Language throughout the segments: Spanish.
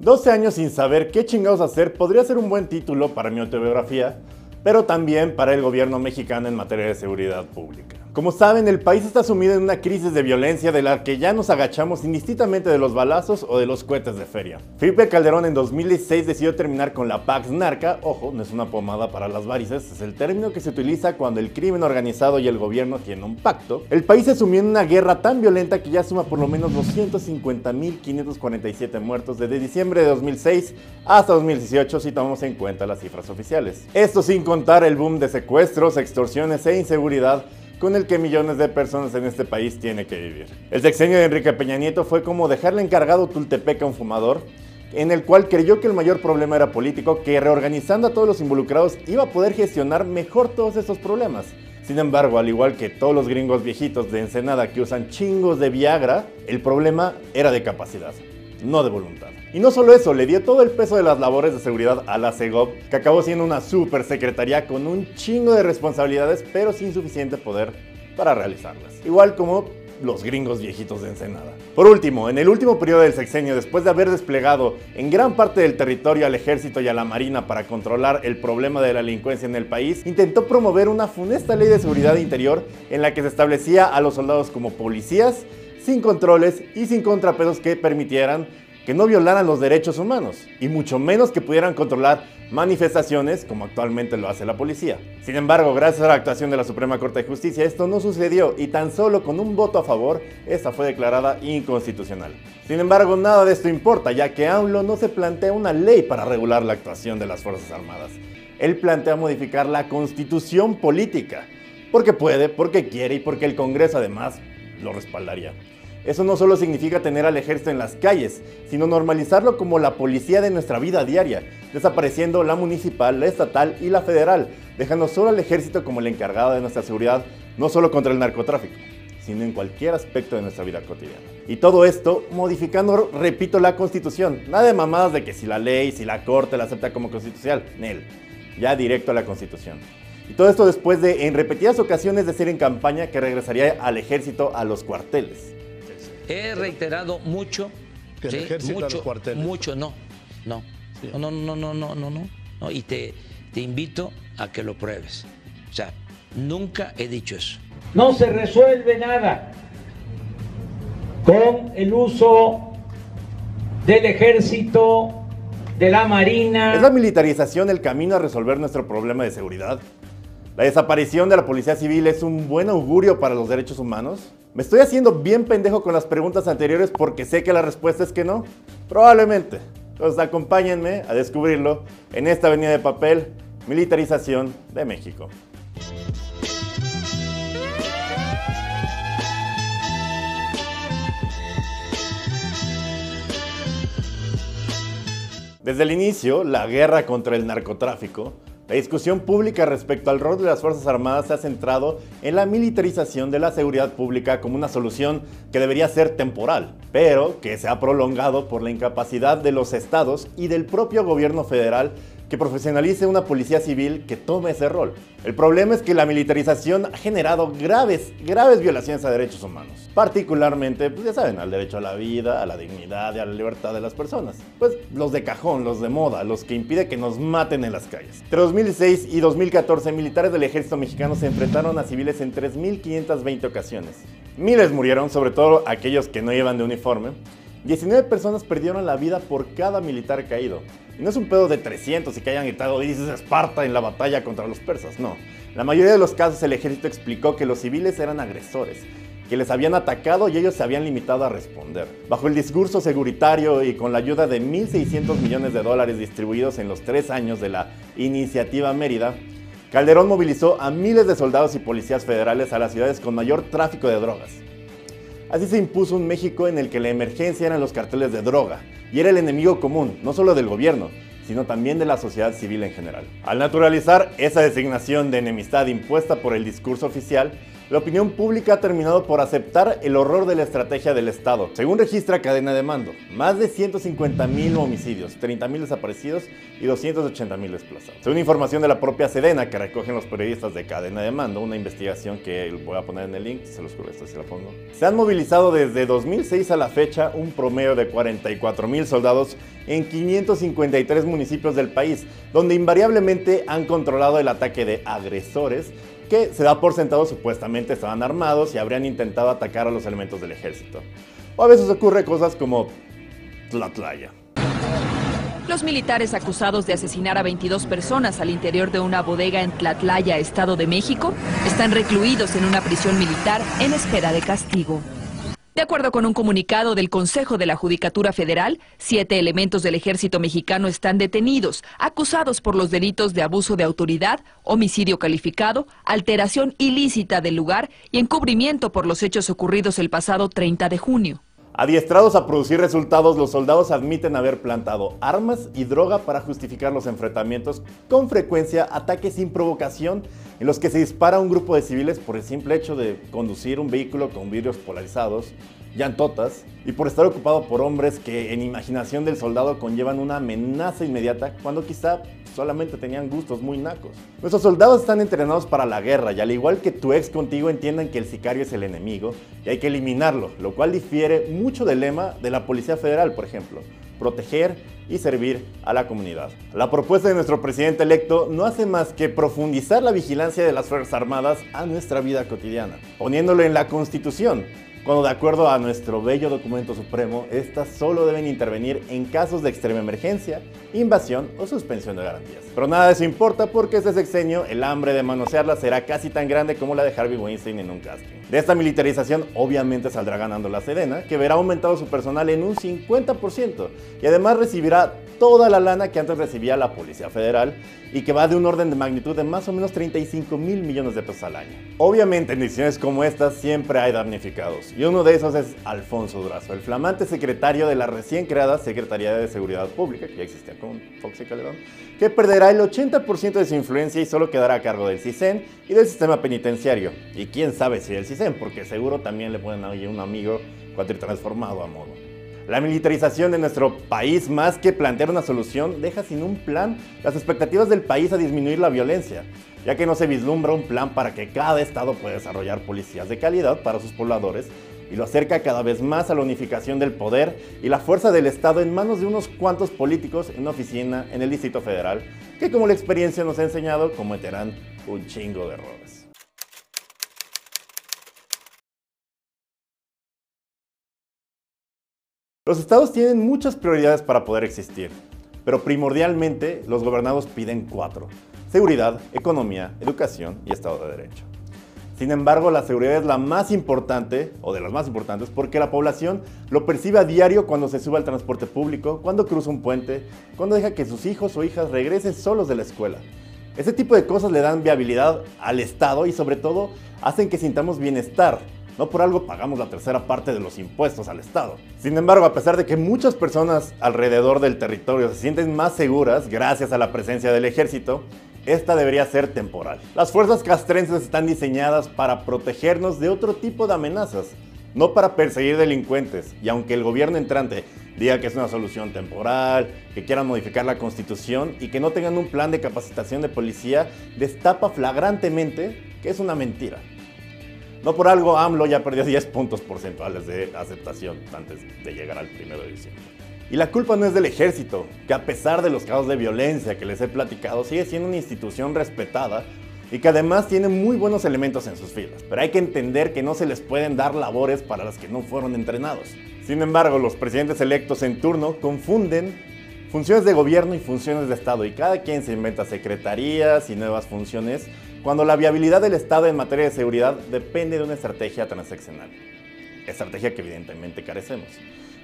12 años sin saber qué chingados hacer podría ser un buen título para mi autobiografía, pero también para el gobierno mexicano en materia de seguridad pública. Como saben, el país está sumido en una crisis de violencia de la que ya nos agachamos indistintamente de los balazos o de los cohetes de feria. Felipe Calderón en 2016 decidió terminar con la Pax Narca, ojo, no es una pomada para las varices, es el término que se utiliza cuando el crimen organizado y el gobierno tienen un pacto. El país se sumió en una guerra tan violenta que ya suma por lo menos 250.547 muertos desde diciembre de 2006 hasta 2018 si tomamos en cuenta las cifras oficiales. Esto sin contar el boom de secuestros, extorsiones e inseguridad con el que millones de personas en este país tienen que vivir. El sexenio de Enrique Peña Nieto fue como dejarle encargado Tultepec a un fumador, en el cual creyó que el mayor problema era político, que reorganizando a todos los involucrados iba a poder gestionar mejor todos estos problemas. Sin embargo, al igual que todos los gringos viejitos de Ensenada que usan chingos de Viagra, el problema era de capacidad, no de voluntad. Y no solo eso, le dio todo el peso de las labores de seguridad a la CEGOP, que acabó siendo una super secretaría con un chingo de responsabilidades, pero sin suficiente poder para realizarlas. Igual como los gringos viejitos de Ensenada. Por último, en el último periodo del sexenio, después de haber desplegado en gran parte del territorio al ejército y a la marina para controlar el problema de la delincuencia en el país, intentó promover una funesta ley de seguridad interior en la que se establecía a los soldados como policías, sin controles y sin contrapesos que permitieran que no violaran los derechos humanos y mucho menos que pudieran controlar manifestaciones como actualmente lo hace la policía. Sin embargo, gracias a la actuación de la Suprema Corte de Justicia, esto no sucedió y tan solo con un voto a favor, esta fue declarada inconstitucional. Sin embargo, nada de esto importa, ya que AMLO no se plantea una ley para regular la actuación de las Fuerzas Armadas. Él plantea modificar la constitución política, porque puede, porque quiere y porque el Congreso además lo respaldaría. Eso no solo significa tener al ejército en las calles, sino normalizarlo como la policía de nuestra vida diaria, desapareciendo la municipal, la estatal y la federal, dejando solo al ejército como el encargado de nuestra seguridad, no solo contra el narcotráfico, sino en cualquier aspecto de nuestra vida cotidiana. Y todo esto modificando, repito, la constitución. Nada de mamadas de que si la ley, si la corte la acepta como constitucional, Nel. Ya directo a la constitución. Y todo esto después de, en repetidas ocasiones, decir en campaña que regresaría al ejército a los cuarteles. He reiterado mucho. Que el sí, mucho, cuarteles. Mucho, no. No. No, no, no, no, no, no, no. Y te, te invito a que lo pruebes. O sea, nunca he dicho eso. No se resuelve nada con el uso del ejército, de la marina. ¿Es la militarización el camino a resolver nuestro problema de seguridad? ¿La desaparición de la policía civil es un buen augurio para los derechos humanos? ¿Me estoy haciendo bien pendejo con las preguntas anteriores porque sé que la respuesta es que no? Probablemente. Entonces acompáñenme a descubrirlo en esta avenida de papel, Militarización de México. Desde el inicio, la guerra contra el narcotráfico, la discusión pública respecto al rol de las Fuerzas Armadas se ha centrado en la militarización de la seguridad pública como una solución que debería ser temporal, pero que se ha prolongado por la incapacidad de los estados y del propio gobierno federal que profesionalice una policía civil que tome ese rol. El problema es que la militarización ha generado graves, graves violaciones a derechos humanos. Particularmente, pues ya saben, al derecho a la vida, a la dignidad y a la libertad de las personas. Pues los de cajón, los de moda, los que impide que nos maten en las calles. Entre 2006 y 2014, militares del ejército mexicano se enfrentaron a civiles en 3.520 ocasiones. Miles murieron, sobre todo aquellos que no llevan de uniforme. 19 personas perdieron la vida por cada militar caído. No es un pedo de 300 y que hayan gritado dices Esparta en la batalla contra los persas, no. La mayoría de los casos el ejército explicó que los civiles eran agresores, que les habían atacado y ellos se habían limitado a responder. Bajo el discurso seguritario y con la ayuda de 1.600 millones de dólares distribuidos en los tres años de la Iniciativa Mérida, Calderón movilizó a miles de soldados y policías federales a las ciudades con mayor tráfico de drogas. Así se impuso un México en el que la emergencia eran los carteles de droga y era el enemigo común, no solo del gobierno, sino también de la sociedad civil en general. Al naturalizar esa designación de enemistad impuesta por el discurso oficial, la opinión pública ha terminado por aceptar el horror de la estrategia del Estado. Según registra Cadena de Mando, más de 150 mil homicidios, 30 mil desaparecidos y 280 mil desplazados. Según información de la propia Sedena que recogen los periodistas de Cadena de Mando, una investigación que voy a poner en el link, se los juro, esto sí lo pongo. Se han movilizado desde 2006 a la fecha un promedio de 44 mil soldados en 553 municipios del país, donde invariablemente han controlado el ataque de agresores que se da por sentado supuestamente estaban armados y habrían intentado atacar a los elementos del ejército. O a veces ocurre cosas como Tlatlaya. Los militares acusados de asesinar a 22 personas al interior de una bodega en Tlatlaya, Estado de México, están recluidos en una prisión militar en espera de castigo. De acuerdo con un comunicado del Consejo de la Judicatura Federal, siete elementos del ejército mexicano están detenidos, acusados por los delitos de abuso de autoridad, homicidio calificado, alteración ilícita del lugar y encubrimiento por los hechos ocurridos el pasado 30 de junio. Adiestrados a producir resultados, los soldados admiten haber plantado armas y droga para justificar los enfrentamientos, con frecuencia ataques sin provocación, en los que se dispara un grupo de civiles por el simple hecho de conducir un vehículo con vidrios polarizados, llantotas, y por estar ocupado por hombres que en imaginación del soldado conllevan una amenaza inmediata, cuando quizá solamente tenían gustos muy nacos. Nuestros soldados están entrenados para la guerra y al igual que tu ex contigo entiendan que el sicario es el enemigo y hay que eliminarlo, lo cual difiere mucho del lema de la Policía Federal, por ejemplo, proteger y servir a la comunidad. La propuesta de nuestro presidente electo no hace más que profundizar la vigilancia de las Fuerzas Armadas a nuestra vida cotidiana, poniéndolo en la Constitución, cuando de acuerdo a nuestro bello documento supremo, estas solo deben intervenir en casos de extrema emergencia, invasión o suspensión de garantías. Pero nada de eso importa porque este sexenio el hambre de manosearlas será casi tan grande como la de Harvey Weinstein en un casting. De esta militarización obviamente saldrá ganando la Sedena, que verá aumentado su personal en un 50% y además recibirá toda la lana que antes recibía la Policía Federal y que va de un orden de magnitud de más o menos 35 mil millones de pesos al año. Obviamente en decisiones como estas siempre hay damnificados y uno de esos es Alfonso Durazo, el flamante secretario de la recién creada Secretaría de Seguridad Pública, que ya existía con Fox y Calderón, que perderá el 80% de su influencia y solo quedará a cargo del CISEN y del sistema penitenciario. Y quién sabe si del CISEN, porque seguro también le pueden a un amigo transformado a modo. La militarización de nuestro país, más que plantear una solución, deja sin un plan las expectativas del país a disminuir la violencia, ya que no se vislumbra un plan para que cada estado pueda desarrollar policías de calidad para sus pobladores y lo acerca cada vez más a la unificación del poder y la fuerza del Estado en manos de unos cuantos políticos en una oficina en el Distrito Federal, que como la experiencia nos ha enseñado cometerán un chingo de errores. Los estados tienen muchas prioridades para poder existir, pero primordialmente los gobernados piden cuatro. Seguridad, economía, educación y Estado de Derecho. Sin embargo, la seguridad es la más importante, o de las más importantes, porque la población lo percibe a diario cuando se sube al transporte público, cuando cruza un puente, cuando deja que sus hijos o hijas regresen solos de la escuela. Este tipo de cosas le dan viabilidad al Estado y sobre todo hacen que sintamos bienestar, no por algo pagamos la tercera parte de los impuestos al Estado. Sin embargo, a pesar de que muchas personas alrededor del territorio se sienten más seguras gracias a la presencia del ejército, esta debería ser temporal. Las fuerzas castrenses están diseñadas para protegernos de otro tipo de amenazas, no para perseguir delincuentes. Y aunque el gobierno entrante diga que es una solución temporal, que quieran modificar la constitución y que no tengan un plan de capacitación de policía, destapa flagrantemente que es una mentira. No por algo AMLO ya perdió 10 puntos porcentuales de aceptación antes de llegar al 1 de diciembre. Y la culpa no es del ejército, que a pesar de los casos de violencia que les he platicado, sigue siendo una institución respetada y que además tiene muy buenos elementos en sus filas. Pero hay que entender que no se les pueden dar labores para las que no fueron entrenados. Sin embargo, los presidentes electos en turno confunden funciones de gobierno y funciones de Estado y cada quien se inventa secretarías y nuevas funciones cuando la viabilidad del Estado en materia de seguridad depende de una estrategia transaccional. Estrategia que evidentemente carecemos.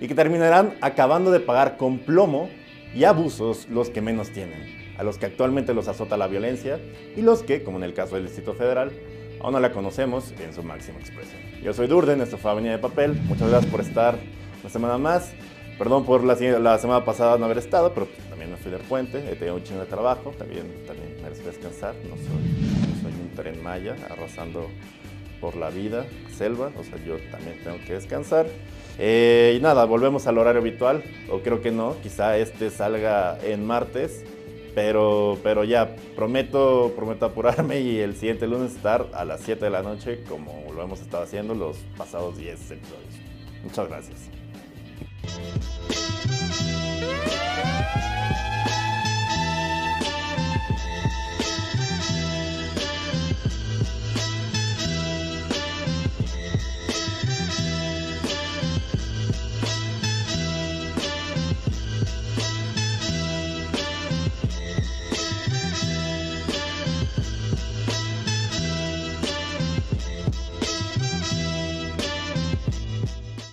Y que terminarán acabando de pagar con plomo y abusos los que menos tienen, a los que actualmente los azota la violencia y los que, como en el caso del Distrito Federal, aún no la conocemos en su máxima expresión. Yo soy Durden, esto fue Avenida de Papel. Muchas gracias por estar una semana más. Perdón por la, la semana pasada no haber estado, pero también me fui del puente, he tenido un chingo de trabajo, también, también merezco descansar, no soy, tren maya arrasando por la vida, selva, o sea, yo también tengo que descansar. Eh, y nada, volvemos al horario habitual, o creo que no, quizá este salga en martes, pero, pero ya, prometo, prometo apurarme y el siguiente lunes estar a las 7 de la noche, como lo hemos estado haciendo los pasados 10 episodios. Muchas gracias.